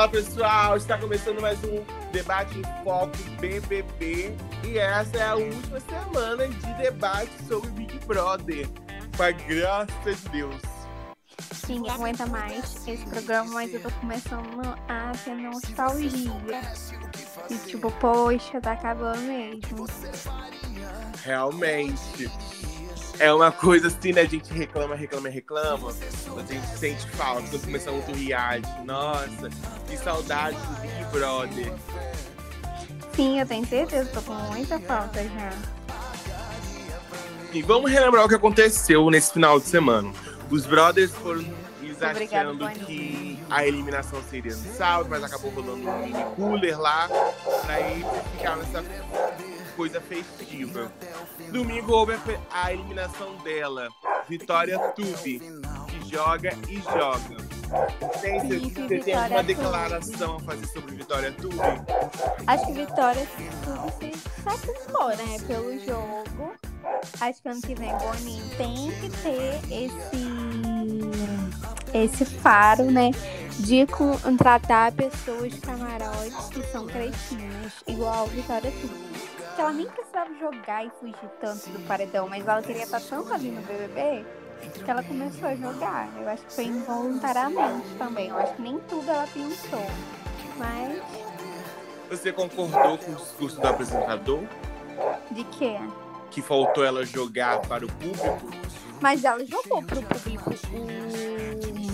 Fala pessoal, está começando mais um debate em foco BBB e essa é a última semana de debate sobre Big Brother, com a graça de Deus. Sim, aguenta mais esse programa, mas eu tô começando a ter nostalgia. E tipo, poxa, tá acabando mesmo. Realmente. É uma coisa assim, né? A gente reclama, reclama, reclama. A gente sente falta quando começa outro reality. Nossa, que saudade do Big Brother. Sim, eu tenho certeza, tô com muita falta já. E vamos relembrar o que aconteceu nesse final de semana. Os brothers foram eles achando que a eliminação seria no sábado, mas acabou rolando um mini cooler lá pra eles ficar nessa coisa festiva. Domingo houve a eliminação dela, Vitória Tube, que joga e joga. Tem, você, você tem Vitória alguma Tube. declaração a fazer sobre Vitória Tube? Acho que Vitória tudo se satisfou, né? Pelo jogo. Acho que ano que vem Boninho tem que ter esse esse faro, né? De contratar pessoas camarotes que são cretinas, igual Vitória Tudo. Que ela nem precisava jogar e fugir tanto do paredão, mas ela queria estar tanto ali no BBB que ela começou a jogar. Eu acho que foi involuntariamente também. Eu acho que nem tudo ela pensou. Mas Você concordou com o discurso do apresentador? de quê? Que faltou ela jogar para o público? Mas ela jogou pro público o.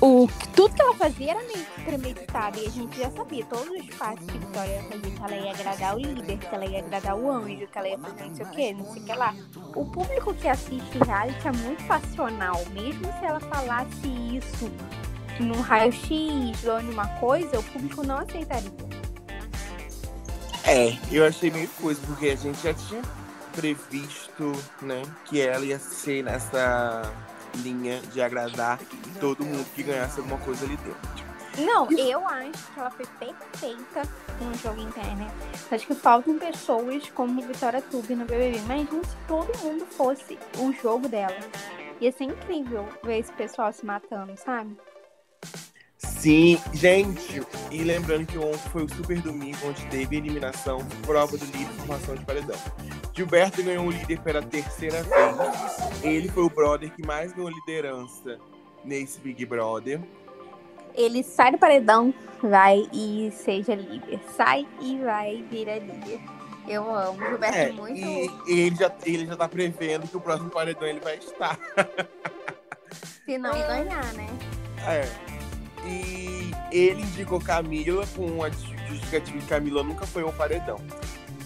o tudo que ela fazia era meio que premeditado e a gente já sabia todos os passos que a Vitória ia fazer, que ela ia agradar o líder, que ela ia agradar o anjo, que ela ia fazer não sei o que, não sei o que lá. O público que assiste reality é muito passional, mesmo se ela falasse isso num raio-x ou numa coisa, o público não aceitaria. É, eu achei meio coisa, porque a gente já tinha previsto, né, que ela ia ser nessa linha de agradar todo mundo que ganhasse alguma coisa ali dentro. Não, eu acho que ela foi perfeita no jogo interno. Acho que faltam pessoas como Vitória Tube no BBB. Imagina se todo mundo fosse o jogo dela. Ia ser incrível ver esse pessoal se matando, sabe? Sim, gente, e lembrando que ontem foi o super domingo onde teve eliminação, prova do líder e formação de paredão. Gilberto ganhou o líder pela terceira vez. Ele foi o brother que mais ganhou liderança nesse Big Brother. Ele sai do paredão, vai e seja líder. Sai e vai vira líder. Eu amo. Gilberto É, muito. e ele já, ele já tá prevendo que o próximo paredão ele vai estar. Se não ganhar, né? É. E ele indicou Camila com a justificativa de Camila nunca foi ao paredão.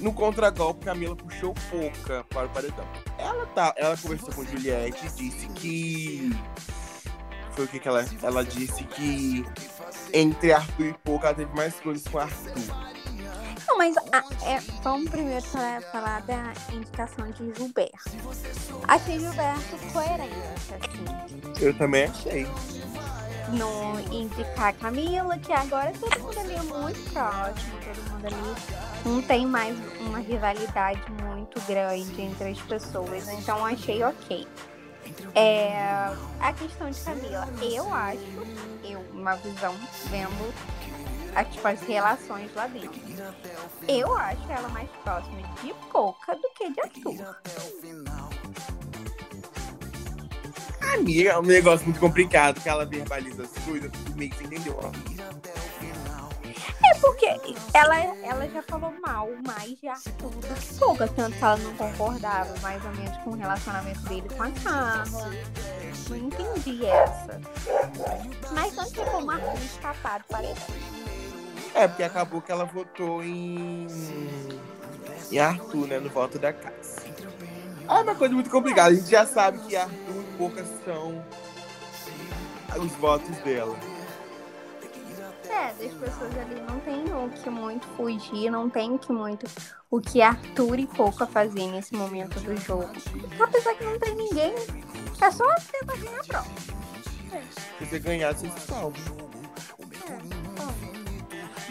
No contragolpe, Camila puxou Pouca para o paredão. Ela, tá, ela conversou com Juliette e disse que. Foi o que, que ela. Ela disse que entre Arthur e Pouca ela teve mais coisas com Arthur. Não, mas ah, é, vamos primeiro falar da indicação de Gilberto. Achei Gilberto coerente, assim. Eu também achei. No indicar a Camila, que agora todo mundo ali é muito próximo, todo mundo ali não tem mais uma rivalidade muito grande entre as pessoas, então achei ok. É, a questão de Camila, eu acho, eu, uma visão vendo a, tipo, as relações lá dentro. Eu acho ela mais próxima de Pouca do que de Arthur. Amiga, é um negócio muito complicado que ela verbaliza as coisas, meio que você entendeu. É porque ela, ela já falou mal mais de Arthur do que Pouca, tanto que ela não concordava mais ou menos com o relacionamento dele com a Carla. Não entendi essa. Mas não tem como Arthur escapar paredão. É, porque acabou que ela votou em. em Arthur, né? No voto da casa. É uma coisa muito complicada. A gente já sabe que Arthur e Poucas são os votos dela. É, das pessoas ali não tem o que muito fugir, não tem o que muito o que Arthur e Pouca fazer nesse momento do jogo. Apesar que não tem ninguém, é só tentar ganhar a prova. Se você ganhar, você se salva.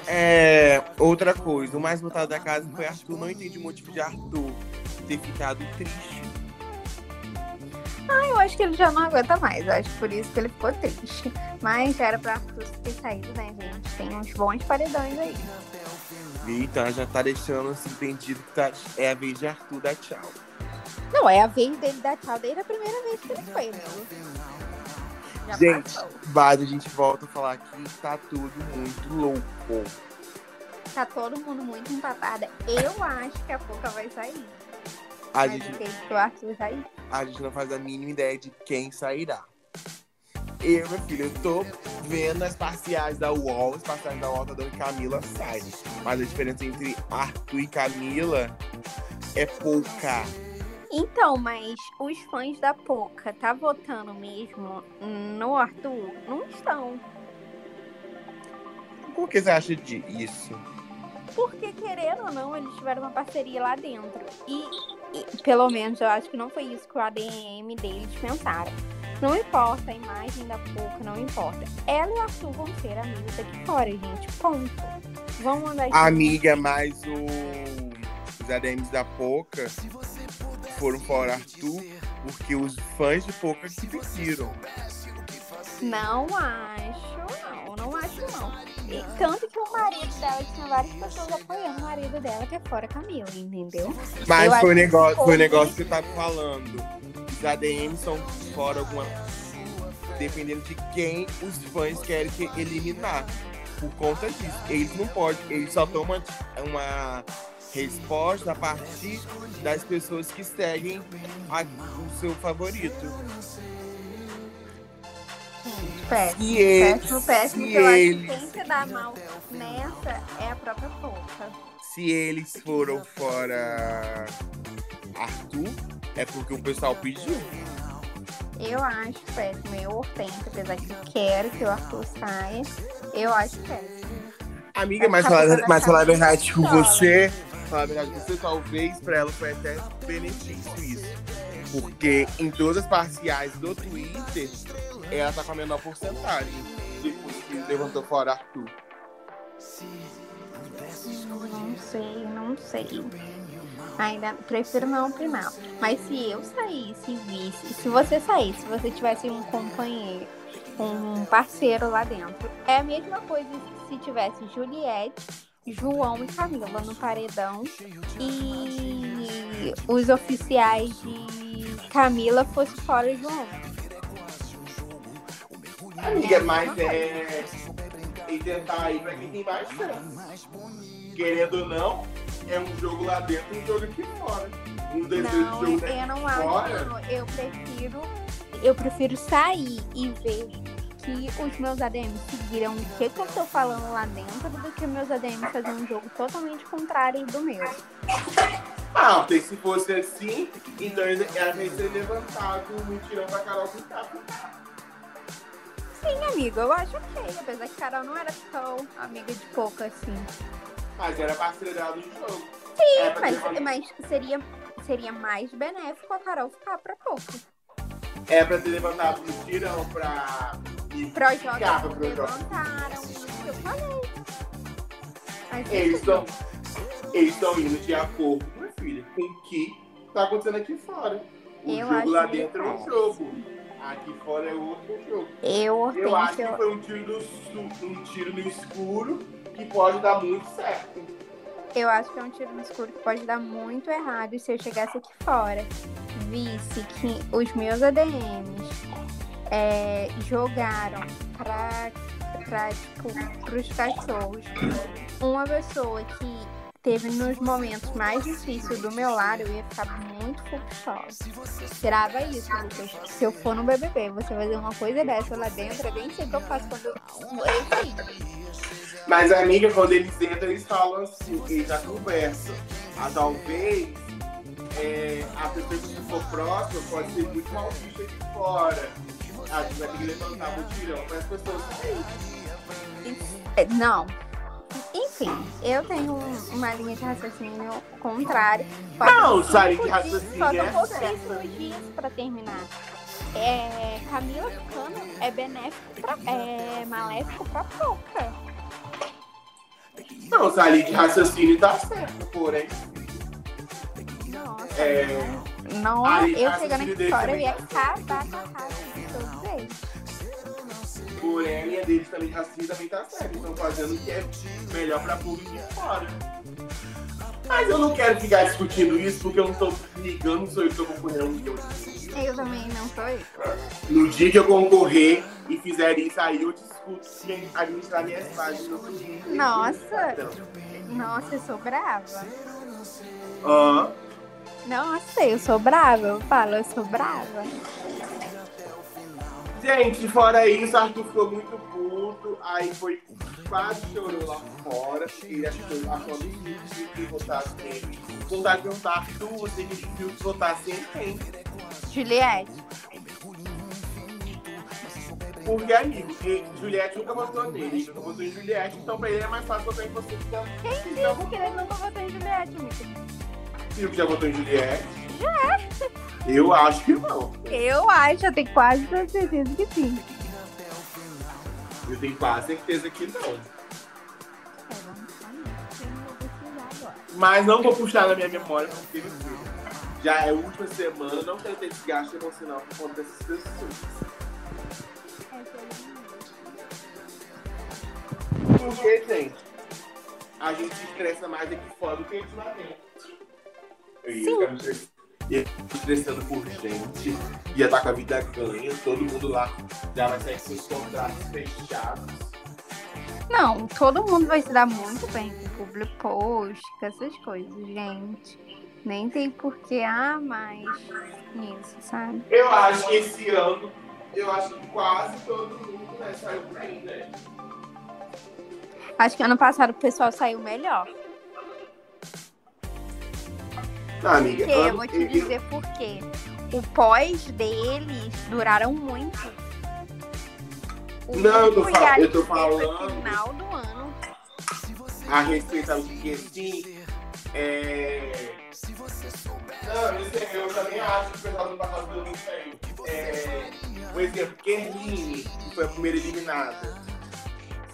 É, outra coisa, o mais votado da casa foi Arthur. Não entendi o motivo de Arthur ter ficado triste. Eu acho que ele já não aguenta mais. Eu acho que por isso que ele ficou triste. Mas era pra Arthur ter saído, né, gente? Tem uns bons paredões aí. Então já tá deixando assim, entendido que tá, é a vez de Arthur dar tchau. Não, é a vez dele dar tchau desde a primeira vez que ele foi, né? Já Gente. Bad, a gente volta a falar que tá tudo muito louco. Tá todo mundo muito empatada. Eu acho que a Pouca vai sair. A gente, a gente não faz a mínima ideia de quem sairá. Eu, meu filho, eu tô vendo as parciais da UOL, as parciais da UOL tá dando Camila sai. Mas a diferença entre Arthur e Camila é pouca. Então, mas os fãs da Poca tá votando mesmo no Arthur? Não estão. Por que você acha disso? Porque, querendo ou não, eles tiveram uma parceria lá dentro. E, pelo menos, eu acho que não foi isso que o ADM deles pensaram. Não importa a imagem da Poca, não importa. Ela e o Arthur vão ser amigos aqui fora, gente. Ponto. Vão mandar isso. Amiga, mas o... os ADMs da Poca foram fora Arthur porque os fãs de Poca que pediram. Não acho, não, não acho não. E tanto que o marido dela tinha várias pessoas apoiando o marido dela, que é fora Camila, entendeu? Mas Eu foi o negócio, foi o negócio que eu tava falando. Os ADMs são fora alguma. Dependendo de quem os fãs querem que eliminar. Por conta disso. Eles não podem. Eles só tomam uma resposta a partir das pessoas que seguem a- o seu favorito. Péssimo. E eles, Péssimo, péssimo, se acho que se dá mal nessa é a própria Poca. se eles foram fora Arthur, é porque o pessoal pediu. Eu acho péssimo. Eu, Hortência, apesar que eu quero que o Arthur saia, eu acho péssimo. Amiga, mas falar, mas falar a verdade com você, falar a verdade com você, talvez pra ela foi até benefício isso. Porque em todas as parciais do Twitter, ela tá com a menor porcentagem. Depois que levantou fora Arthur. Não sei, não sei. Ainda prefiro não opinar. Mas se eu saísse e visse, se você saísse, se você tivesse um companheiro, um parceiro lá dentro, é a mesma coisa se tivesse Juliette, João e Camila no paredão e os oficiais de Camila fossem fora João. Amiga, mas é. E tentar aí pra quem tem mais chance. Querendo ou não, é um jogo lá dentro e um jogo aqui fora. Um desejo Não, de jogo eu não acho. fora. não. Eu prefiro, eu prefiro sair e ver que os meus ADMs seguiram o que, que eu tô falando lá dentro do que meus ADMs fazer um jogo totalmente contrário do meu. Ah, se fosse assim, então ela ia ser levantado um tirão pra Carol capa. Sim, amigo, eu acho ok. Apesar que Carol não era tão amiga de pouco assim. Mas era parceira dela do jogo. Sim, É, mas, uma- mas seria, seria mais benéfico a Carol ficar pra pouco. É pra ter levantado um tirão pra. Capa, Projota. levantaram que eu falei. Mas Eles enfim. estão. Eles estão indo de acordo, minha filha, com o que tá acontecendo aqui fora. O Eu jogo lá dentro é um é. jogo. Aqui fora é outro jogo. Eu, Eu acho que foi um tiro, do, um tiro no escuro que pode dar muito certo. Eu acho que é um tiro no escuro que pode dar muito errado. E se eu chegasse aqui fora, visse que os meus ADMs é, jogaram pra, tipo, pros cachorros uma pessoa que teve nos momentos mais difíceis do meu lado, eu ia ficar muito frustrada. Tirava isso, Lucas. Se eu for no BBB, você fazer uma coisa dessa lá dentro, eu nem sei o que eu faço quando eu. Mas, amiga, quando eles entram, eles falam assim, eles já conversam. Ah, talvez é, a pessoa que for próxima pode ser muito mal vista aqui fora. A gente vai ter que levantar o tirão para as pessoas saírem. É, Não. Enfim, eu tenho um- uma linha de raciocínio contrária. Não, cinco dias- raciocínio é Faltam certa. pouquíssimos dias pra terminar. É, Camila ficando é benéfico pra, é maléfico pra pouca. Não, linha de raciocínio tá certa, porém. Nossa, É. não. Não, eu chegando aqui fora, eu ia acabar com a casa de todos eles. Porém, a linha deles também, assim, também tá certo. Estão fazendo o que é melhor pra público de fora. Mas eu não quero ficar discutindo isso porque eu não tô ligando, sou eu que tô concorrendo um milhão de vezes. Eu também não sou eu. No dia que eu concorrer e fizer isso aí, eu discuto se administrar minhas páginas. Nossa. Nossa, eu sou brava. ah, Nossa, eu sou brava. Eu falo, eu sou brava. Gente, fora isso, Arthur ficou muito puto, aí foi quase chorou lá fora, porque ele achou, achou absurdo que votasse nele. Vontade de perguntar, Arthur, você viu que votasse em quem? Juliette. Porque, amigo, e Juliette nunca votou nele, ele nunca votou em Juliette, então pra ele é mais fácil votar em você que já, Quem que já, disse que ele nunca votou em Juliette, amigo? viu que já votou em Juliette. Eu acho que não. Eu acho, eu tenho quase certeza que sim. Eu tenho quase certeza que não. É, agora. Mas não vou puxar na minha memória, porque já é a última semana, não quero ter desgaste emocional por conta dessas pessoas. Porque, gente, a gente estressa mais aqui fora do que aqui lá dentro. Sim. Me estressando por gente, ia estar com a vida ganha, todo mundo lá já vai sair com seus contratos fechados. Não, todo mundo vai se dar muito bem com public post, com essas coisas, gente. Nem tem por que ah, mais isso, sabe? Eu acho que esse ano, eu acho que quase todo mundo né, saiu bem, né? Acho que ano passado o pessoal saiu melhor. Não, amiga, Porque eu vou te dizer por quê. O pós deles duraram muito. O Não, eu tô fal- eu tô reality foi falando. final do ano. a respeito ao que assim, é... Não, eu, sei, eu também acho que o pessoal do passado deu muito bem. É... Por exemplo, Kerline, que foi a primeira eliminada.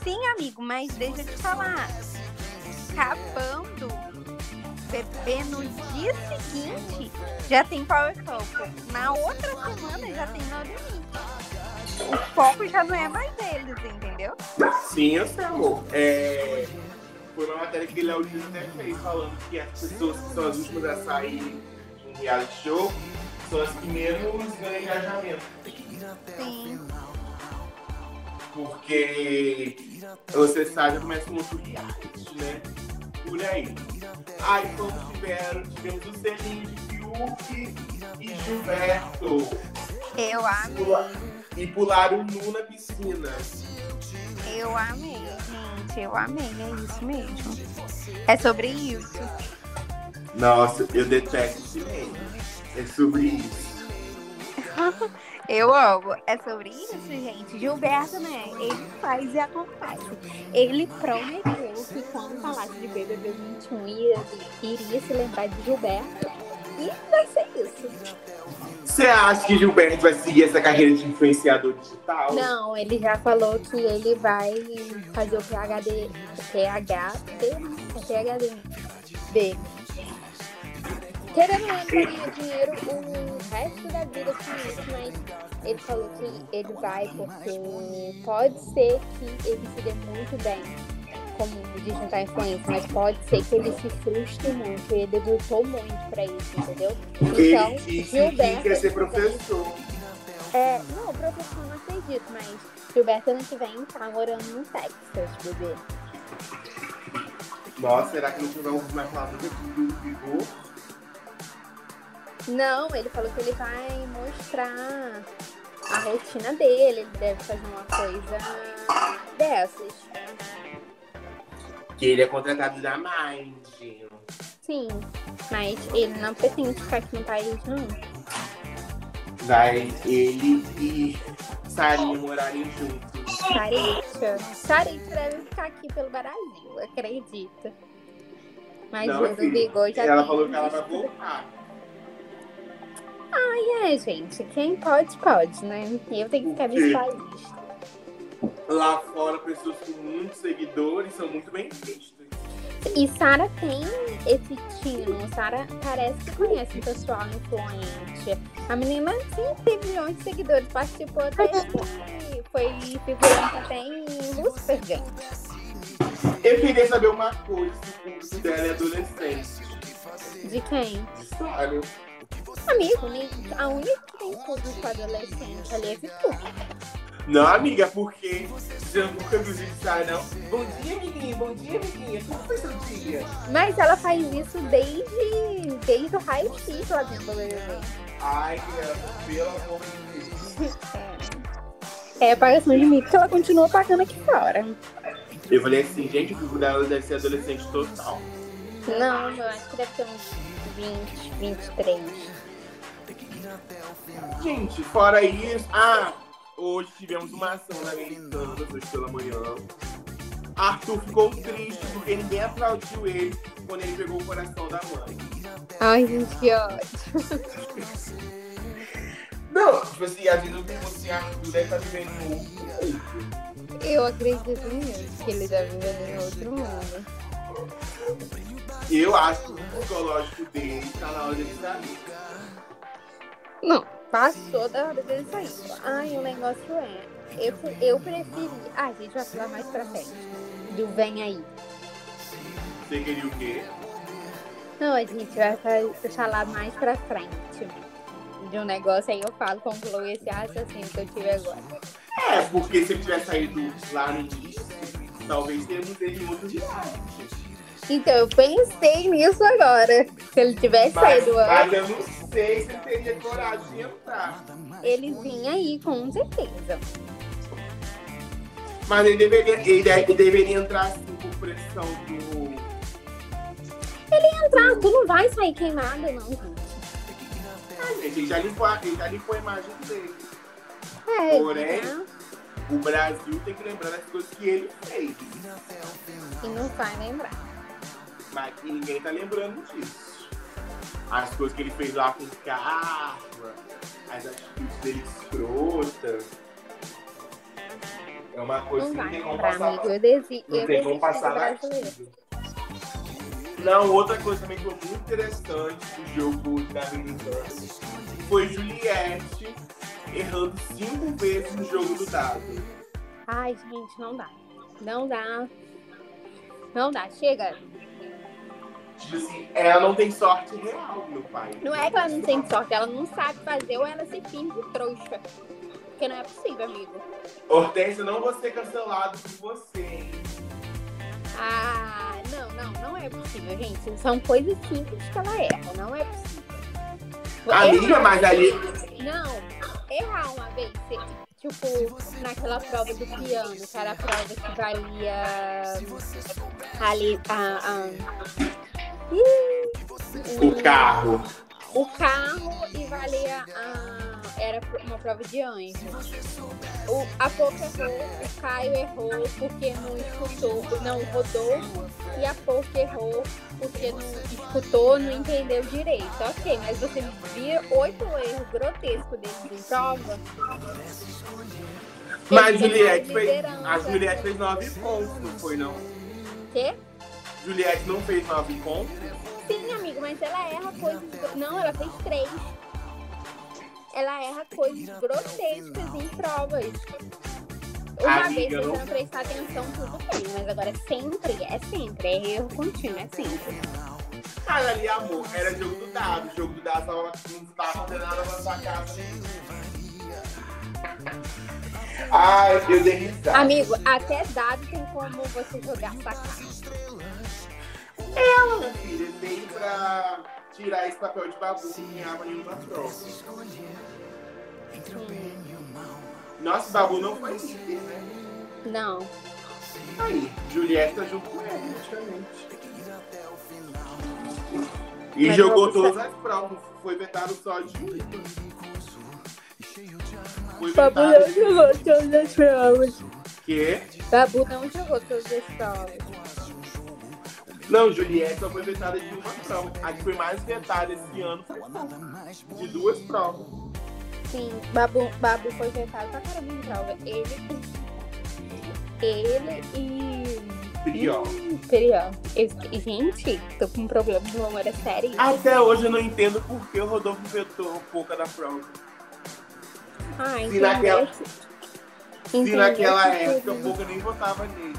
Sim, amigo, mas deixa eu te falar. Acabando bebê no dia seguinte já tem Power Couple. Na outra semana já tem No Limite. O foco já não é mais deles, entendeu? Sim, eu sei, amor. É... Foi uma matéria que o Léo Lins até fez, falando que as pessoas que são as últimas a sair de um reality show são as que menos ganham engajamento. Sim. Porque você sabe como é que outro reality, né? Por aí. Aí quando tiveram, tivemos o selinho de Fiuk e Gilberto. Eu amei. Pula- E pularam nu na piscina. Eu amei, gente. Eu amei, é isso mesmo. É sobre isso. Nossa, eu detesto esse meme. É sobre isso. Eu amo. É sobre isso, gente. Gilberto, né? Ele faz e acontece. Ele prometeu que quando falasse de BBB 21 ia, iria se lembrar de Gilberto. E vai ser isso. Você acha que Gilberto vai seguir essa carreira de influenciador digital? Não, ele já falou que ele vai fazer o PHD, PHD, é PHD dele. Querendo ou não ganhar dinheiro o resto da vida com isso, mas ele falou que ele vai porque pode ser que ele se dê muito bem como digital influencer, mas pode ser que ele se frustre muito. Ele lutou muito pra isso, entendeu? Então, disse que Gilberto quer ser professor. é, não, professor não acredito, mas Gilberto ano que vem tá morando no Texas, bebê. Nossa, será que não vamos mais falar do do Vigor? Não, ele falou que ele vai mostrar a rotina dele, ele deve fazer uma coisa dessas. Que ele é contratado da Mind. Sim, mas ele não pretende ficar aqui no país, não. Vai ele e Sarinha morarem juntos. Sarita. Sarita deve ficar aqui pelo Brasil, acredita. Mas Não, o do filho, Ela falou que ela vai visto. Voltar. É, gente, quem pode, pode, né? Eu tenho que ficar O nesse país. Lá fora, pessoas com muitos seguidores são muito bem vistas. E Sara tem esse tino. Sara parece que conhece um pessoal influente. A menina sim tem milhões de seguidores. Participou até. Foi figurante até em Lucifer. Eu queria saber uma coisa se o dela é adolescente. De quem? Sabe? Amigo, nem- a única que tem público adolescente ali é Vitu. Não, amiga, porque você nunca viu gente sair, não? Bom dia, amiguinha. Bom dia, amiguinha. Como foi seu dia? Mas ela faz isso desde, desde o High X lá dentro do BBB. Ai, criança, pelo amor de Deus. É apagação de mim, porque ela continua pagando aqui fora. Eu falei assim, gente, o público dela deve ser adolescente total. Não, eu acho que deve ter uns 20, 23. Gente, fora isso. Ah, hoje tivemos uma ação na Americana, hoje pela manhã. Arthur ficou triste porque ninguém aplaudiu ele quando ele pegou o coração da mãe. Ai, gente, que ódio. Não, tipo assim, às vezes eu penso assim, Arthur deve estar vivendo em outro mundo. Eu acredito nisso, que ele tá vivendo em outro mundo. Eu acho que o psicológico dele tá na hora dele sair. Não, passou da hora dele sair. Ai, o negócio é. Eu, eu preferi. Ah, a gente vai falar mais pra frente. Do Vem Aí. Você queria o quê? Não, a gente vai fa- falar mais pra frente. De um negócio aí eu falo, concluo esse raciocínio que eu tive agora. É, porque se ele tivesse saído lá no início, talvez tenhamos ele em outro reality. Então, eu pensei nisso agora. Se ele tivesse Mas, saído mas antes, eu não sei se ele teria coragem de entrar. ele vinha aí, com certeza. Mas ele deveria, ele, ele deveria entrar assim por pressão do. Entrar, tu não vai sair queimada, não, gente. Ele já limpou a, ele já limpou a imagem dele. É, Porém- né? O Brasil tem que lembrar das coisas que ele fez. E não vai lembrar. Mas ninguém tá lembrando disso. As coisas que ele fez lá com o Carla, as atitudes dele escrotas. É uma coisa Não que não tem como passar. amigo. Eu desi Não eu tem como passar batido. Não, outra coisa também que foi muito interessante do jogo da Americana foi Juliette errando cinco vezes no jogo do dado. Ai, gente, não dá. Não dá. Não dá. Chega. Tipo assim, ela não tem sorte real, meu pai. Não é que ela não tem sorte, ela não sabe fazer ou ela se finge trouxa. Porque não é possível, amigo. Hortência, não vou ser cancelado por você, hein? Ah, não, não, não é possível, gente. São coisas simples que ela erra, não é possível. Amiga, Errar- mas ali. Não, errar uma vez, tipo, naquela prova do piano, que era a prova que valia ali a. a... O carro. o carro e valia a. Era uma prova de anjo. O, a Pouca errou, o Caio errou porque não escutou, não rodou, e a Pouca errou porque não escutou, não entendeu direito. Ok, mas você via oito erros grotescos deles em prova. Mas Juliette fez. A Juliette fez nove pontos, não foi não? Quê? Juliette não fez nove pontos? Sim, amigo, mas ela erra coisas. Não, ela fez três. Ela erra coisas grotescas em provas. Uma Amiga, vez eu você não- prestar atenção, tudo bem, mas agora sempre, é sempre, é erro contínuo, é sempre. Mas ali, amor, era jogo do dado. O jogo do dado tava, não tava fazendo nada pra sua casa. Ai, eu dei risada. Amigo, até dado tem como você jogar sacado. Ela, minha filha, veio pra tirar esse papel de babu que ganhava em uma prova. Nossa, babu não foi líder, né? Não. Aí, Juliette tá junto com ele, praticamente. E Mas jogou todas as provas. Foi vetado só de um. Foi Babu não jogou todas as provas. quê? Babu não jogou todas as provas. Não, Juliette só foi vetada de uma prova. A que foi mais vetada esse ano foi de duas provas. Sim, Babu, Babu foi vetado pra caramba em prova. Ele, ele e Priol. Hum, Priol. Gente, tô com um problema de memória sério. Até hoje eu não entendo por que o Rodolfo vetou pouca da prova. Ah, se naquela- Se Entendeu naquela que época o Pouca nem votava nele.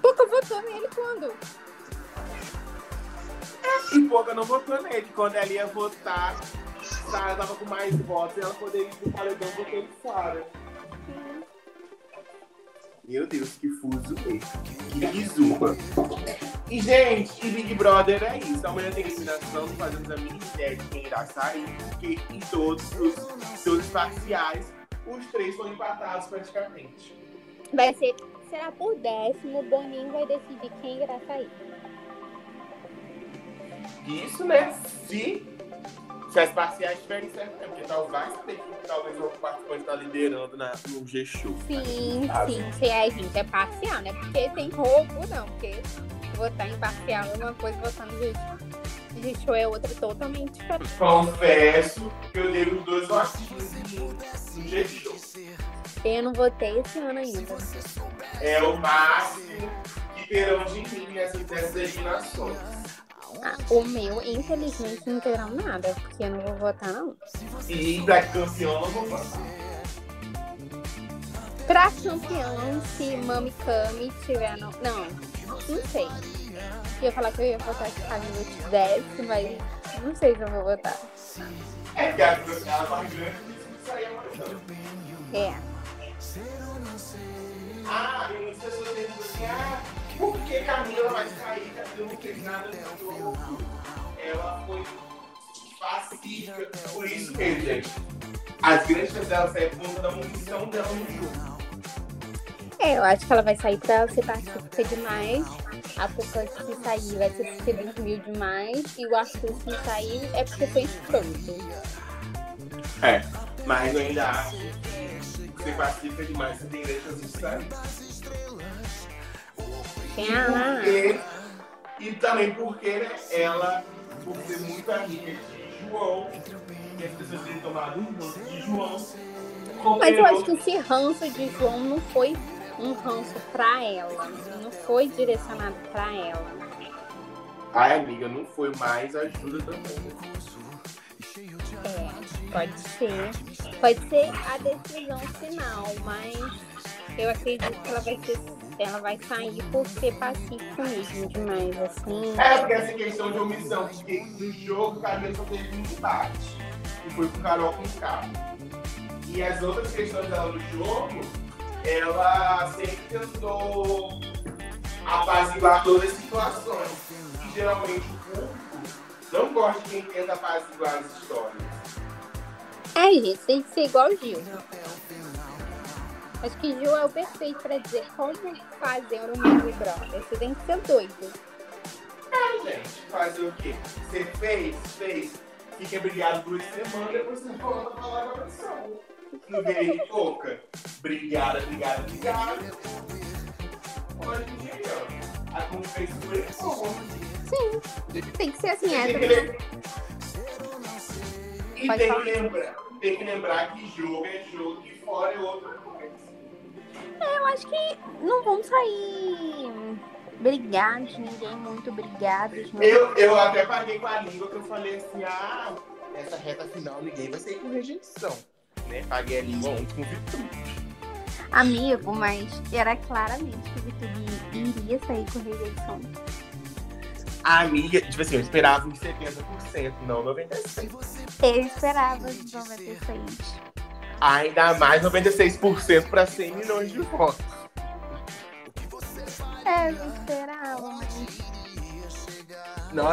Pouca votou nele quando? E Pouca não votou nele. Quando ela ia votar, Sara tava com mais votos e ela poderia ir pro paredão votando Sara. Meu Deus, que fuso Que bizuba. E, gente, e Big Brother é isso. Amanhã tem eliminação, fazemos a mínima ideia de quem irá sair, porque em todos os todos os parciais, os três foram empatados praticamente. Vai ser. Será por décimo, o Boninho vai decidir quem irá sair. Isso, né? Se, se as parciais estiverem certas, né? porque talvez que talvez o participante está liderando na, no G-Show. Sim, Ah, sim. Se a gente é parcial, né? Porque tem roubo, não. Porque votar em parcial é uma coisa, votar no G- G-Show é outra totalmente diferente. Confesso que eu dei os dois votinhos no G-Show. Eu não votei esse ano ainda. É o máximo que terão de mim nessas eliminações. Ah, o meu, infelizmente, não terão nada, porque eu não vou votar, não. E pra campeão eu não vou votar. Pra campeão, se Mami Kami tiver. No... Não, não sei. Eu ia falar que eu ia votar se Camila tivesse, mas não sei se eu vou votar. É que a mais grande amanhã. É. Ah, e muitas pessoas perguntam assim, ah, por que Camila vai sair? Camila não fez nada jogo. Ela foi pacífica. Por isso mesmo, gente. As grandes chances dela sair por conta da munição dela no jogo. É, eu acho que ela vai sair pra ser pacífica demais. A que se sair vai ser porque dormiu demais. E o Arthur se sair é porque foi escroto. É, mas eu ainda acho que ser pacífica demais você tem grandes chances de sair. Tem a... Porque, e também porque ela, por ser muito amiga de João, e as pessoas terem tomado um ranço de João, Mas eu acho que esse ranço de João não foi um ranço pra ela. Não foi direcionado pra ela. Ai, amiga, não foi mais ajuda também. É, pode ser. Pode ser a decisão final, mas eu acredito que ela vai ser. Ela vai sair por ser pacífica mesmo demais, assim. É, porque essa questão de omissão, porque no jogo o Camila só teve um embate. E foi com Carol com K. E as outras questões dela no jogo, ela sempre tentou apaziguar todas as situações. E geralmente o público não gosta de quem tenta apaziguar as histórias. É, gente, tem que ser igual o Gil. Acho que Gil é o perfeito pra dizer como fazer um Big Brother. Você tem que ser doido. É, gente, fazer o quê? Você fez, fez, fica brigado por uma semana, depois você volta pra falar com a pessoa. Não vem aí, pouca. Brigada, brigada, brigada. Olha que ó. A confiança foi como. Sim, tem que ser assim, é. E tem que, lembrar, tem que lembrar que jogo é jogo e fora é outra coisa. Eu acho que não vão sair brigados, ninguém muito brigados. Não. Eu, eu até paguei com a língua que eu falei assim, ah, essa reta final ninguém vai sair com rejeição. Né? Paguei a língua ontem com virtude. Amigo, mas era claramente que o Vitor iria sair com rejeição. A amiga, tipo assim, eu esperava uns 70%, não 96%. Eu esperava os 96. Ainda mais 96% para 100 milhões de votos. É, eu esperava, mas.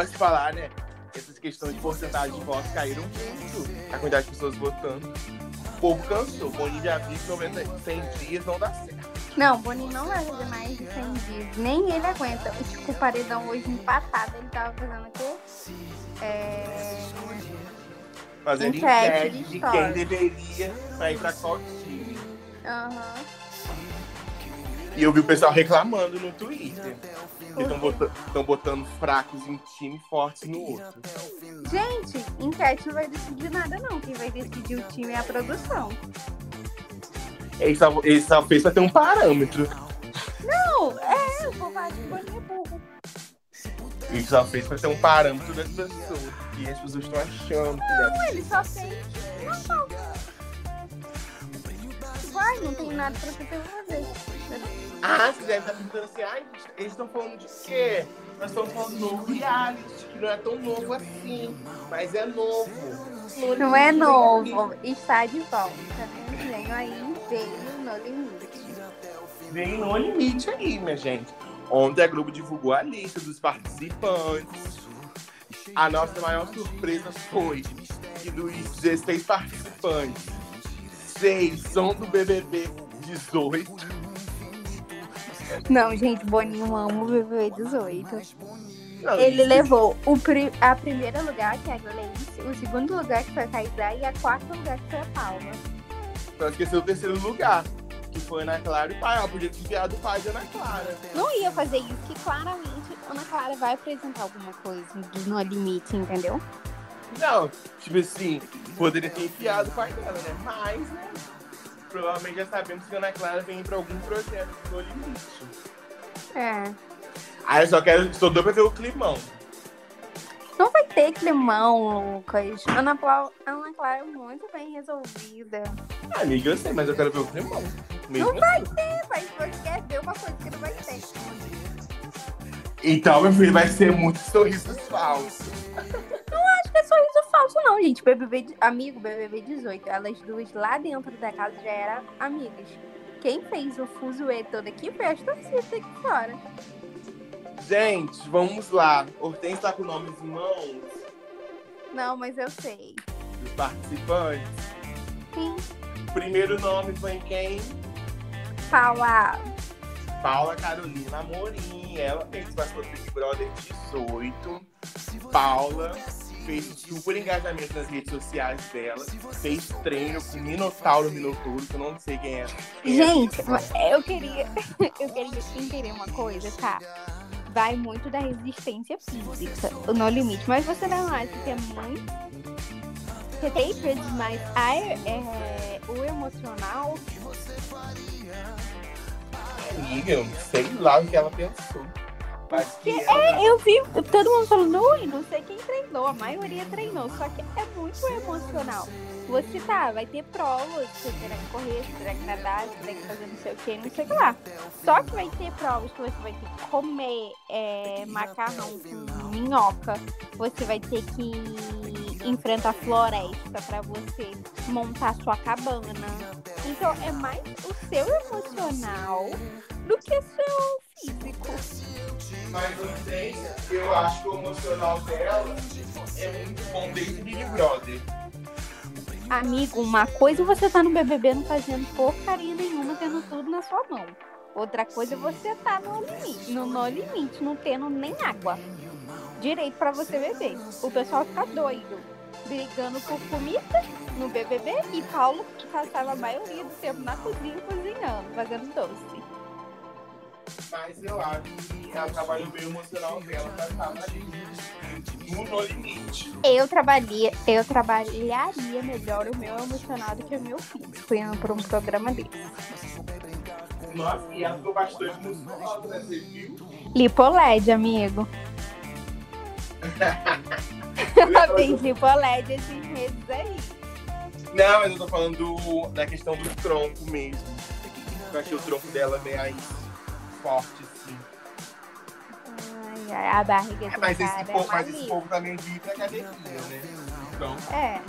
Se falar, né? Essas questões de porcentagem de votos caíram muito. A quantidade de pessoas votando. O povo cansou. Boninho já viu que 90, 100 dias não dá certo. Não, o Boninho não vai fazer mais de 100 dias. Nem ele aguenta. Tipo, o paredão hoje empatado, ele tava fazendo o quê? É... Fazendo Enquete enquete de de quem deveria pra ir pra qual time. Aham. E eu vi o pessoal reclamando no Twitter. Estão botando, botando fracos em um time e fortes no outro. Gente, enquete não vai decidir nada, não. Quem vai decidir o time é a produção. Ele só, ele só fez pra ter um parâmetro. Não, é. o povo acha que é burro. Ele só fez pra ter um parâmetro das pessoas. E as pessoas estão achando que Não, ele só fez. Vai, não tem nada pra você fazer. Ah, você deve estar pensando assim, ai, eles estão falando de quê? Nós estamos falando do novo reality, que não é tão novo assim, mas é novo. Não é novo, está de volta. Venho aí, veio no limite. Vem no limite aí, minha gente. Ontem a Globo divulgou a lista dos participantes. A nossa maior surpresa foi que dos 16 participantes, seis são do BBB 18. Não, gente, Boninho ama o BBB 18. Não, Ele levou o pri a primeiro lugar, que é a Gleice, o segundo lugar, que foi a Caizá, e a quarto lugar, que foi a Paula. Só esqueceu o terceiro lugar, que foi Ana Clara e pai. Ela podia ter enviado o pai de Ana Clara. Não ia fazer isso, que claramente Ana Clara vai apresentar alguma coisa do No Limite, entendeu? Não, tipo assim, poderia ter enfiado o pai dela, né? Mas, né? Provavelmente já sabemos que Ana Clara vem pra algum projeto no limite. É. Aí eu só quero, só dou pra ver o climão. Não vai ter climão, Lucas. Ana, Ana Clara é muito bem resolvida. Ah, amiga, eu sei, mas eu quero ver o climão. Mesmo Não vai assim. ter, mas você quer ver uma coisa que não vai ter. Então, meu filho, vai ser muito sorrisos falsos. Acho que é sorriso falso, não, gente. BBB, amigo, BBB 18. Elas duas lá dentro da casa já eram amigas. Quem fez o fuzuê todo aqui foi as torcidas aqui fora. Gente, vamos lá. Hortência tá com nomes em mãos Não, mas eu sei. dos participantes. Sim. Primeiro nome foi quem? Paula. Paula Carolina Amorim. Ela fez participou do Big Brother 18. Paula fez super engajamento nas redes sociais dela. Fez treino com Minotauro Minotouro, que eu não sei quem é. Gente, eu queria, eu queria entender uma coisa, tá? Vai muito da resistência física, o no limite. Mas você não acha que é muito. Você tem mais a, é, o emocional? amiga, eu não sei lá o que ela pensou. Que Porque ela- Eu vi todo mundo falando, ui, não sei quem treinou, a maioria treinou, só que é muito emocional. Você tá, vai ter provas, você terá que correr, você terá que nadar, você terá que fazer não sei o que, não sei o que lá. Só que vai ter provas que você vai ter que comer é, macarrão com minhoca, você vai ter que enfrentar floresta pra você montar sua cabana. Então é mais o seu emocional do que o seu. Mas não eu acho que o emocional dela é muito bom desde Big Brother. Amigo, uma coisa você tá no BBB não fazendo porcaria nenhuma, tendo tudo na sua mão. Outra coisa é você tá no limite, no, no limite, não tendo nem água. Direito pra você beber. O pessoal fica doido, brigando por comida no BBB e Paulo que passava a maioria do tempo na cozinha cozinhando, fazendo doce. Mas eu acho que ela trabalhou bem o emocional dela pra estar ali. No, no limite. Eu trabalharia, eu trabalharia melhor o meu emocional do que o meu físico indo pra um programa desse. Nossa, e ela ficou bastante musculosa, né? Você viu? Lipoled, amigo. Ela fez lipoled esses meses aí. Não, mas eu tô falando do- da questão do tronco mesmo. Eu achei o tronco dela bem aí forte, assim. Ai, ai, a barriga É, mas esse povo, é mas esse povo também vive pra academia, né? Então, É.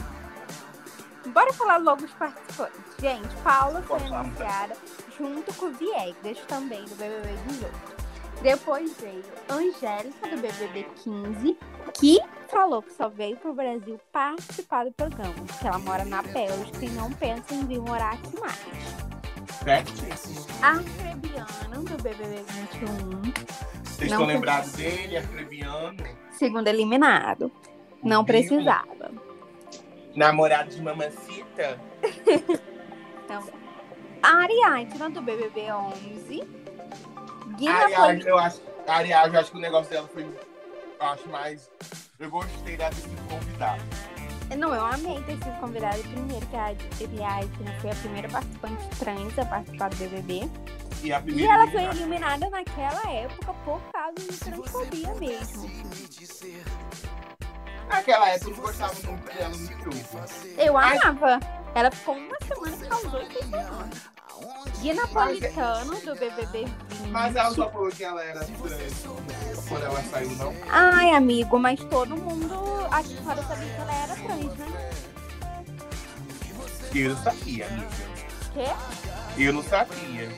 Bora falar logo os participantes. Gente, Paula foi anunciada junto com o Viegas, também, do BBB 18. Depois veio Angélica, do BBB 15, que falou que só veio pro Brasil participar do programa, porque ela mora na Bélgica e não pensa em vir morar aqui mais. Certíssimo. Arcrebiano, do BBB 21, Vocês Não estão lembrados dele, Arcrebiano? segundo eliminado. Não O Bibo, precisava. Namorado de mamacita? A Ariadna, do BBB 11. Gui A Napoli- Ariadne, eu acho, a Ariadne, eu acho que o negócio dela foi. Eu acho mais. Eu gostei dela ter sido convidada. Não, eu amei ter sido convidada primeiro, que a Ariadna foi a primeira participante trans a participar do BBB. E, a E ela foi eliminada. naquela época por causa de transfobia mesmo. Naquela época eu não gostava muito dela no jogo. Eu amava. Ela ficou uma semana e causou impressionante. Gui Napolitano, do BBB 20. Mas ela só falou que ela era trans quando ela saiu, não? Ai, amigo, mas todo mundo aqui fora sabia que ela era trans, né? Eu não sabia, amiga. Quê? Eu não sabia.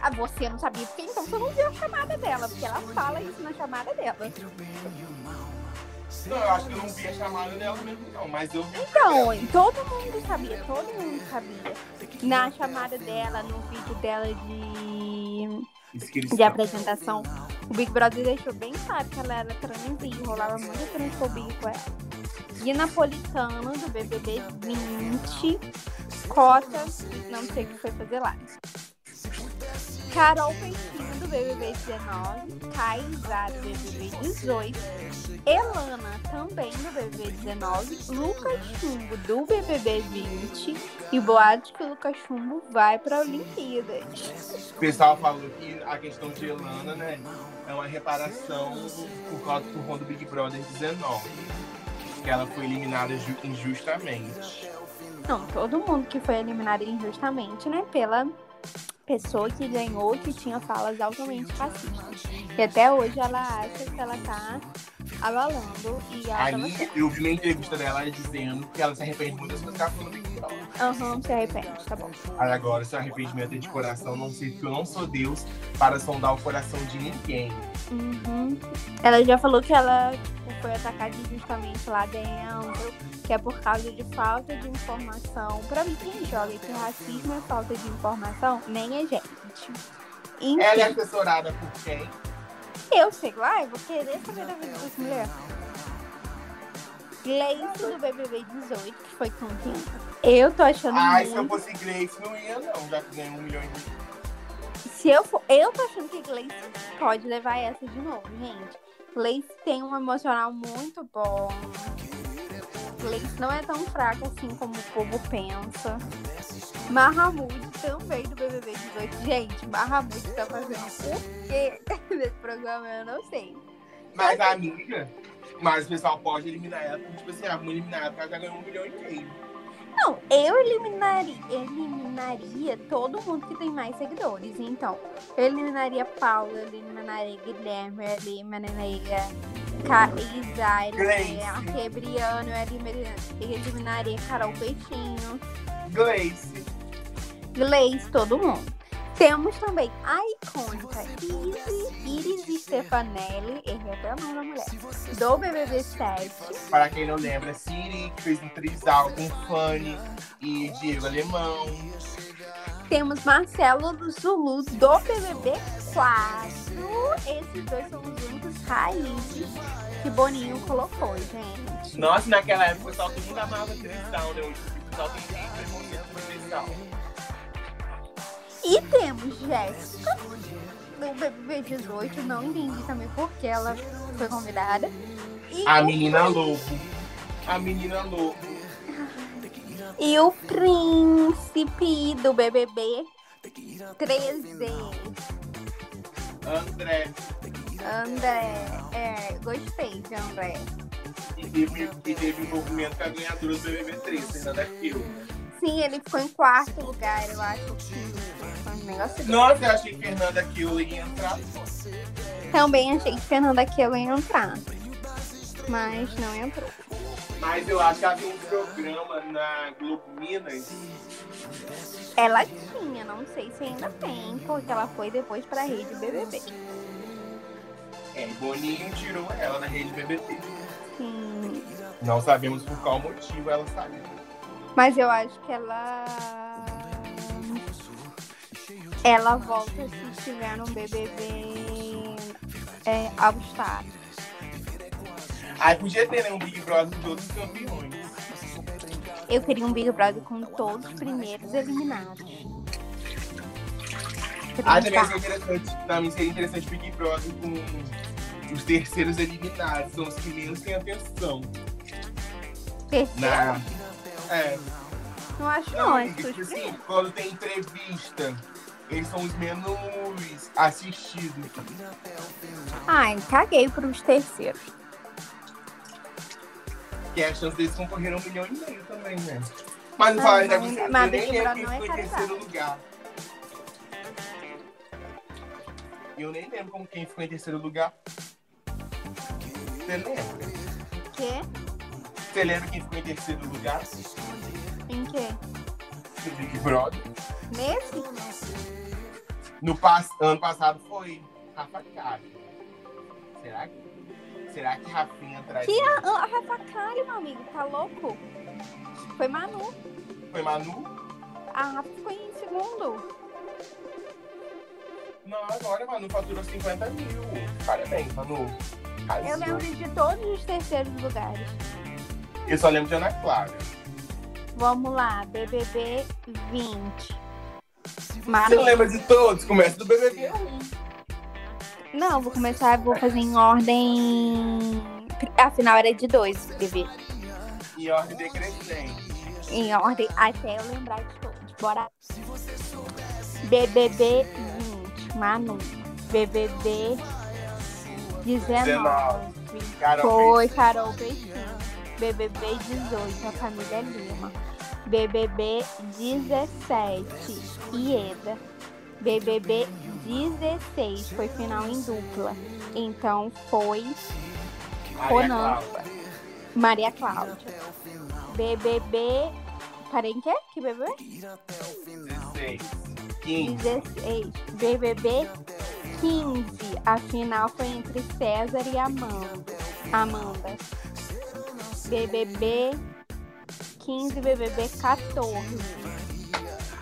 Ah, você não sabia porque então você não viu a chamada dela, porque ela fala isso na chamada dela. Não, eu acho que eu não vi a chamada dela mesmo, não. Mas eu vi. Então, todo mundo sabia, todo mundo sabia. Na chamada dela, no vídeo dela de, de apresentação, o Big Brother deixou bem claro que ela era trans e rolava muita transfobia com ela. E Napolitano, do BBB 20, Cota, não sei o que foi fazer lá. Carol Peixinho, do BBB 19, Kaysar, do BBB 18, Elana, também do BBB 19, Lucas Chumbo, do BBB 20, e boatos que o Lucas Chumbo vai para Olimpíadas. O pessoal falou que a questão de Elana, né, é uma reparação por causa do conta do Big Brother 19. Que ela foi eliminada ju- injustamente. Não, todo mundo que foi eliminado injustamente, né, pela pessoa que ganhou, que tinha falas altamente racistas. E até hoje ela acha que ela tá abalando e ela A tava eu vi uma entrevista dela dizendo que ela se arrepende muito das coisas que ela falou no Big Brother. Aham, se arrepende, tá bom. Aí agora, se arrependimento é de coração, não sei porque eu não sou Deus para sondar o coração de ninguém. Uhum. Ela já falou que ela tipo, foi atacada injustamente lá dentro, que é por causa de falta de informação. Pra mim, quem joga que racismo é falta de informação, nem é gente. Enfim, Ela é assessorada por quem? Eu sei lá, eu vou querer saber da vida dessa mulher. Gleice do BBB 18, que foi campeã. Eu tô achando Ai, se eu muito. fosse Grace, não ia não, já que ganhou um milhão de... Se eu for. Eu tô achando que Gleice pode levar essa de novo, gente. Gleice tem um emocional muito bom. Gleice não é tão fraca assim como o povo pensa. Mahamud também do BBB 18. Gente, Mahamud tá fazendo o quê nesse programa? Eu não sei. Mas a amiga, mas o pessoal pode eliminar ela, porque, tipo assim, ah, vamos eliminar ela porque ela já ganhou um milhão e meio. Não, eu eliminaria, eliminaria todo mundo que tem mais seguidores. Então, eu eliminaria Paula, eliminaria Guilherme, eliminaria eu eliminaria eu eliminaria Carol Peixinho, Gleice. Gleice, todo mundo. Temos também a icônica Iris, Iris Stefanelli, errei até o nome da mulher, do BBB 7. Para quem não lembra, Siri, que fez um trisal com Fanny e Diego Alemão. Temos Marcelo Zulu do BBB 4. Esses dois são os únicos raízes que Boninho colocou, gente. Nossa, naquela época o pessoal todo mundo amava trisal, né? O pessoal tem bem preconceito por trisal. E temos Jéssica do BBB 18. Não entendi também por que ela foi convidada. E, A menina lobo. A menina lobo. e o príncipe do BBB 13. André. André. É, gostei de André. E teve, e teve envolvimento com a ganhadora do BBB 3, Fernanda Kiel. Sim, ele ficou em quarto lugar, eu acho que um. Nossa, eu achei que Fernanda Kiel ia entrar. Também achei que Fernanda Kiel ia entrar. Mas não entrou. Mas eu acho que tem um programa na Globo Minas. Ela tinha, não sei se ainda tem, porque ela foi depois pra rede BBB. É, Boninho tirou ela da rede BBB. Sim. Não sabemos por qual motivo ela saiu. Mas eu acho que ela. Ela volta se estiver no BBB é, All Star. Aí podia ter né, um Big Brother de outros campeões. Eu queria um Big Brother com todos os primeiros eliminados. Ah, também seria interessante, também seria interessante Big Brother com os terceiros eliminados. São os que menos têm atenção. Terceiro? Na... É. Não acho Não, não, é tipo assim, quando tem entrevista eles são os menos assistidos. Ai, caguei pros terceiros. Que a chance deles concorrer a um milhão e meio também, né? Mas não ainda mas- você mas nem lembro Brother quem é ficou em terceiro lugar. Eu nem lembro como quem ficou em terceiro lugar. Você lembra? Quê? Você lembra quem ficou em terceiro lugar? Em quê? Do Big Brother. Nesse? No pass... ano passado foi Rafa Kali. Será que. Será que Rafinha traz. Que a, a Rafa Kali, meu amigo, tá louco? Foi Manu. Foi Manu? A Rafa ficou em segundo. Não, agora Manu faturou 50 mil. Parabéns, Manu. Eu lembro de todos os terceiros lugares. Eu só lembro de Ana Clara. Vamos lá, BBB 20. Você Manu. não lembra de todos? Começa do BBB 1. Não, vou começar, vou fazer em ordem. Afinal era de dois, bebê. Em ordem decrescente. Em ordem até eu lembrar de todos. Bora. BBB 20, Manu. BBB 19. Carol Foi Carol Peixinho. BBB 18, a família Lima. BBB 17, Ieda. BBB 16, foi final em dupla. Então foi Conan. Maria Cláudia. BBB. Parei em quê? Que BBB? 16. 15. 16. BBB 15. A final foi entre César e Amanda. Amanda. BBB 15, BBB 14.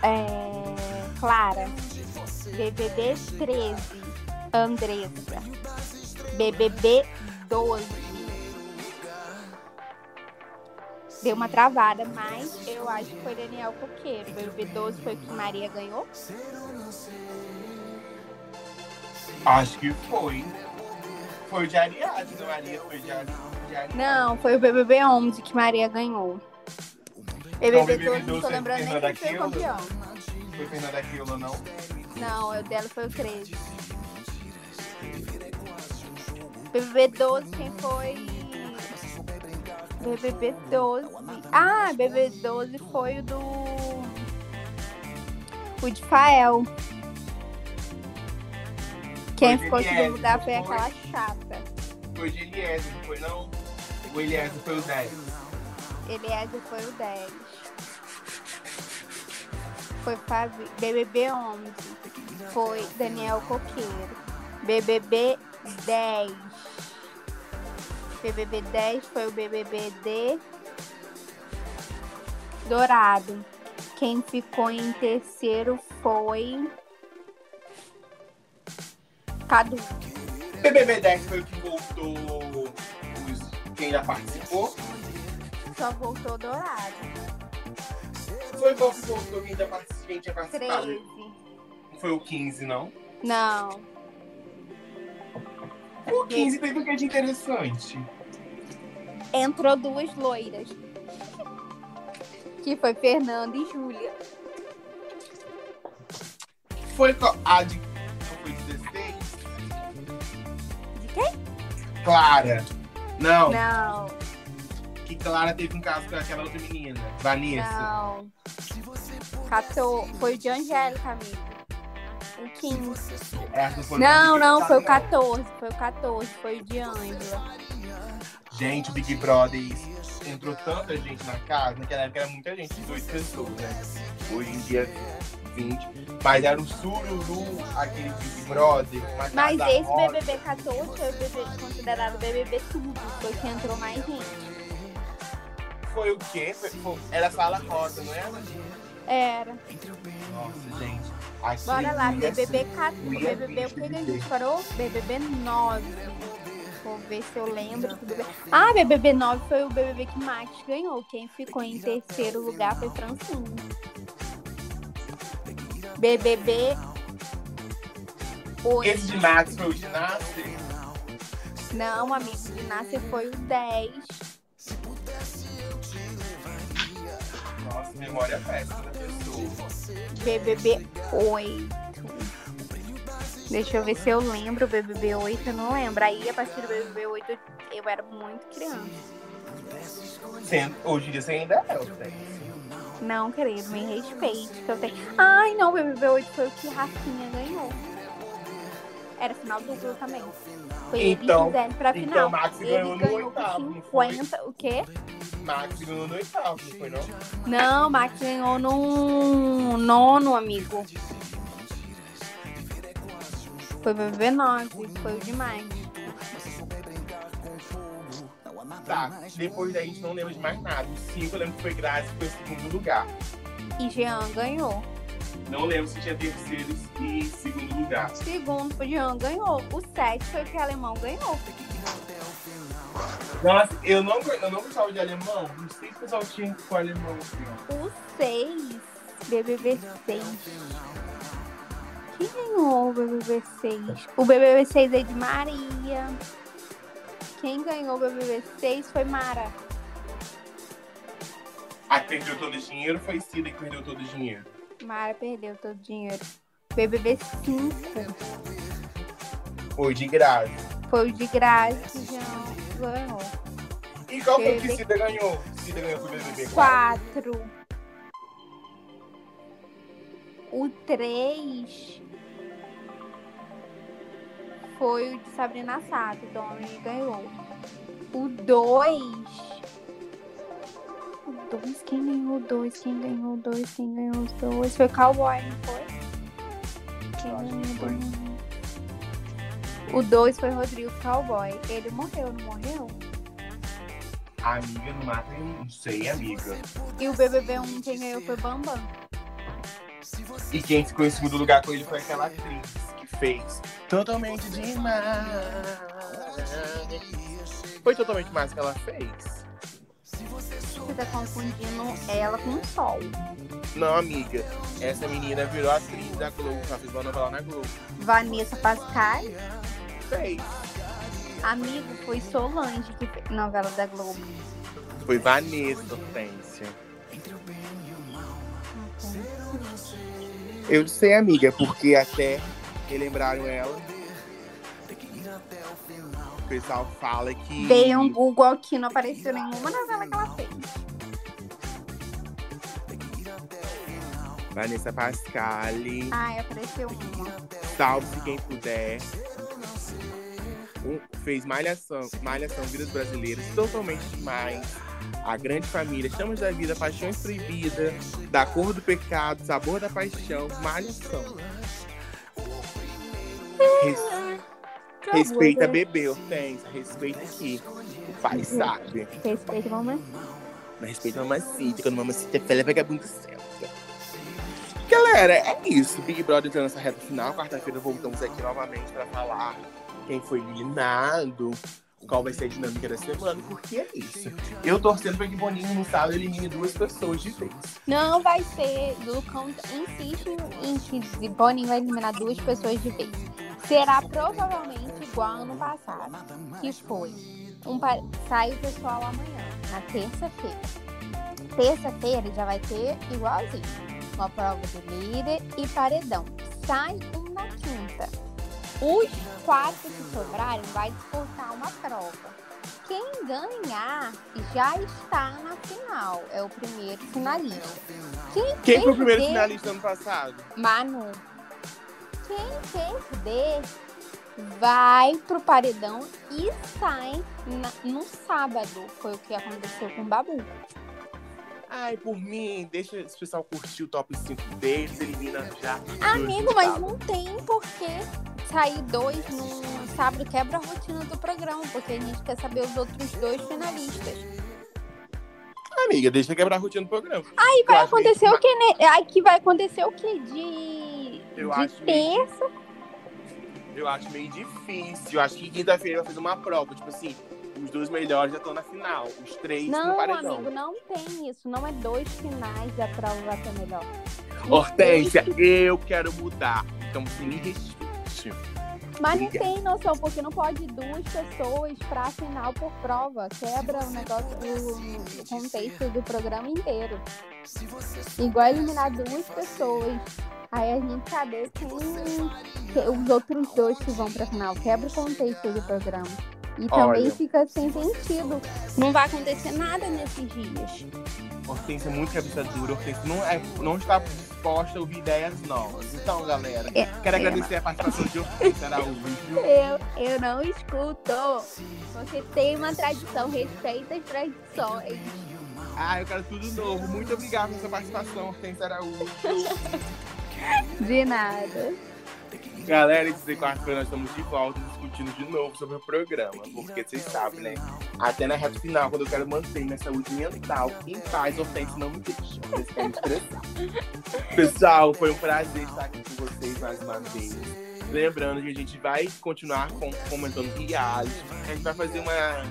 É, Clara. BBB 13. Andressa. BBB 12. Deu uma travada, mas eu acho que foi Daniel Coqueiro. BBB 12 foi o que Maria ganhou. Acho que foi. Foi o de Ariadne, Maria foi Ari- de Ariadne. Não, foi o BBB 11 que Maria ganhou. BBB 12, não tô lembrando nem quem foi o campeão. Foi Fernanda Keula, não? Não, o dela foi o 13. BBB 12, quem foi? BBB 12. Ah, BBB 12 foi o do. O de Fael. Quem ficou em segundo lugar foi foi? aquela chata. Foi de Eliezer, não foi não? O Eliezer foi o 10. Eliezer foi o 10. Foi Fabi... BBB 11. Foi Daniel Coqueiro. BBB 10. BBB 10 foi o BBB de Dourado. Quem ficou em terceiro foi Cadu. BBB 10 foi o que voltou os... quem já participou. Só voltou Dourado. Foi qual que voltou quem, já participou, quem tinha participado. 13. Não foi o 15, não? Não. O 15 teve o que de interessante? entrou duas loiras. Que foi Fernanda e Júlia. Foi a de. Não foi 16? Clara. Não, Não, que Clara teve um caso com aquela outra menina, Vanessa. não. 14. Foi o de Angélica, amigo. O 15. Essa foi Não, não, foi o Brother. 14. Foi o 14. Foi o de Ângela. Gente, o Big Brother entrou tanta gente na casa, naquela época era muita gente, 18 pessoas, né? Hoje em dia, 20. Mas era o Sururu, aquele Big Brother. Mas esse. BBB 14 foi o BBB considerado BBB tudo. Foi que entrou mais gente. Foi o quê? Foi- foi- Era sala rosa, não era? Era. Nossa, gente. Aqui Bora lá, BBB ser- 14. ia BBB, o que, a gente parou? BBB 9. Vou ver se eu lembro. Ah, BBB 9 foi o BBB que Max ganhou. Quem ficou em terceiro lugar foi Francine. BBB 8. Esse de Max foi o ginásio? Não, amigo, de Nascer foi o 10. Nossa, memória péssima da pessoa. BBB 8. Deixa eu ver se eu lembro o BBB 8, eu não lembro. Aí, a partir do BBB 8, eu, eu era muito criança. Hoje em dia você ainda é, Hortência. Não, querido, me respeite. Que eu tenho... Ai, não, o BBB 8 foi o que Rafinha ganhou. Era final duplo também. Foi Então- ele e Gisele pra final. então Max ele ganhou no ganhou oitavo, não foi? 50. O quê? Max ganhou no oitavo, não foi não? Não, Max ganhou no nono, amigo. Foi BBB 9, foi o demais. Tá, depois daí a gente não lembra de mais nada. O 5 eu lembro que foi Grazi, que foi segundo lugar. E Jean ganhou. Não lembro se tinha terceiro e segundo lugar. Segundo, o Jean ganhou. O 7 foi o que o alemão ganhou. Nossa, eu não, eu não gostava de alemão. Não sei se o pessoal tinha com alemão. assim. O 6, BBB 6. Quem ganhou o BBB 6? O BBB 6 é de Maria. Quem ganhou o BBB 6 foi Mara. A que perdeu todo o dinheiro foi Cida que perdeu todo o dinheiro. Mara perdeu todo o dinheiro. BBB 5 Foi de Grazi. foi o de que Jean ganhou. E qual foi o que Cida ganhou? Cida ganhou pro BBB 4. O 3 foi o de Sabrina Sato, Domini ganhou. O 2. O 2, quem ganhou o 2? Quem ganhou o 2? Quem ganhou os dois? Foi o Cowboy, não foi? Quem ganhou o dois? O 2 foi Rodrigo Cowboy. Ele morreu, não morreu? Amiga, não mata nenhum. Não sei, amiga. E o BBB 1 quem ganhou foi Bambam. E quem ficou em segundo lugar com ele foi aquela atriz que fez Totalmente Demais. Foi totalmente mais que ela fez? Você tá confundindo ela com o Sol. Não, amiga. Essa menina virou atriz da Globo. Ela fez uma novela na Globo. Vanessa Pascal. Fez. Amigo, foi Solange que fez novela da Globo. Foi Vanessa Hortência. Eu sei, amiga, porque até relembraram ela. O pessoal fala que. Dei um Google aqui, não apareceu nenhuma novela que ela fez. Vanessa Pascali. Ai, apareceu uma. Salve-se quem puder. Um- fez Malhação, Malhação Vidas Brasileiras, totalmente demais. A Grande Família, Chamas da Vida, Paixões Proibidas, Da Cor do Pecado, Sabor da Paixão, Malhação. Res- respeita bebê, Hortência, respeita aqui. O pai sabe. Respeito, vamos Mas respeita a mamacita, quando mamacita é fela, é vagabundo certo. Galera, é isso. Big Brother entrando nessa reta final. Quarta-feira voltamos aqui novamente pra falar quem foi eliminado, qual vai ser a dinâmica da semana, porque é isso. Eu torcendo pra que Boninho no sábado elimine duas pessoas de vez. Não vai ser. Lucão insiste em que Boninho vai eliminar duas pessoas de vez. Será provavelmente igual ano passado. Que foi. Um, pa- sai o pessoal amanhã, na terça-feira. Terça-feira já vai ter igualzinho. Uma prova de líder e paredão. Sai um na quinta. Os quatro que sobrarem vai disputar uma prova. Quem ganhar já está na final. É o primeiro finalista. Quem, Quem foi o primeiro perder- finalista ano passado? Manu. Quem perder vai pro paredão e sai na- no sábado. Foi o que aconteceu com o Babu. Ai, por mim, deixa esse pessoal curtir o top 5 deles, elimina já. Amigo, mas no não tem porquê sair dois no sábado. Quebra a rotina do programa, porque a gente quer saber os outros dois finalistas. Amiga, deixa quebrar a rotina do programa. Aí vai acontecer o que, né? Aí que vai acontecer o quê? De, Eu de acho meio- terça. Eu acho meio difícil. Eu acho que quinta-feira vai fazer uma prova. Tipo assim, os dois melhores já estão na final. Os três no Não, paredão. amigo, não tem isso. Não é dois finais da prova vai ser melhor. Hortência, eu quero mudar. Então me respeite. Mas não tem noção, porque não pode duas pessoas pra final por prova. Quebra o negócio do, do contexto do programa inteiro. Igual eliminar duas pessoas Aí a gente saber quem, que- os outros dois que vão pra final. Quebra o contexto do programa. E também Olha. fica sem sentido. Não vai acontecer nada nesses dias. Hortência é muito cabeça dura, Hortência não, é, não está disposta a ouvir ideias novas. Então, galera, É, quero é. agradecer a participação de Hortência Araújo. Eu, eu não escuto. Você tem uma tradição, respeita as tradições. Ah, eu quero tudo novo. Muito obrigado pela sua participação, Hortência Araújo. De nada. Galera, esse quarta-feira nós estamos de volta discutindo de novo sobre o programa, porque vocês sabem, né? Até na reta final, quando eu quero manter minha saúde mental em paz, Hortência não me deixa. Vocês querem estressar. Pessoal, foi um prazer estar aqui com vocês mais uma vez. Lembrando que a gente vai continuar com, comentando reality. A gente vai fazer uma,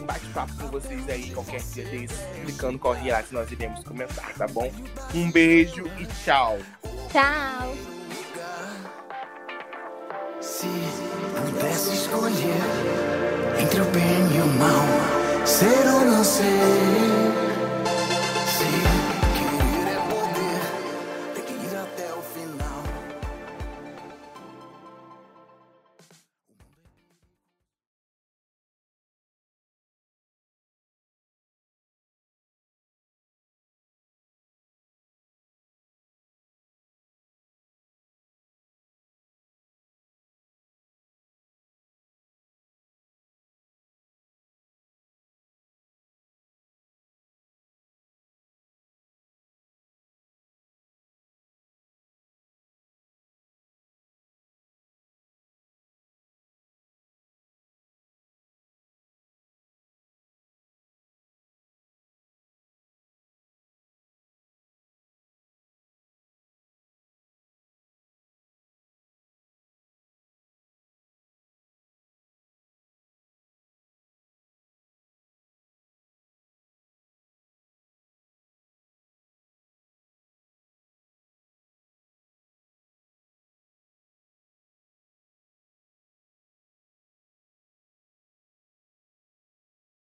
um bate-papo com vocês aí qualquer dia desse, explicando qual reality nós iremos comentar, tá bom? Um beijo e tchau! Tchau. Se pudesse escolher entre o bem e o mal, ser ou não ser,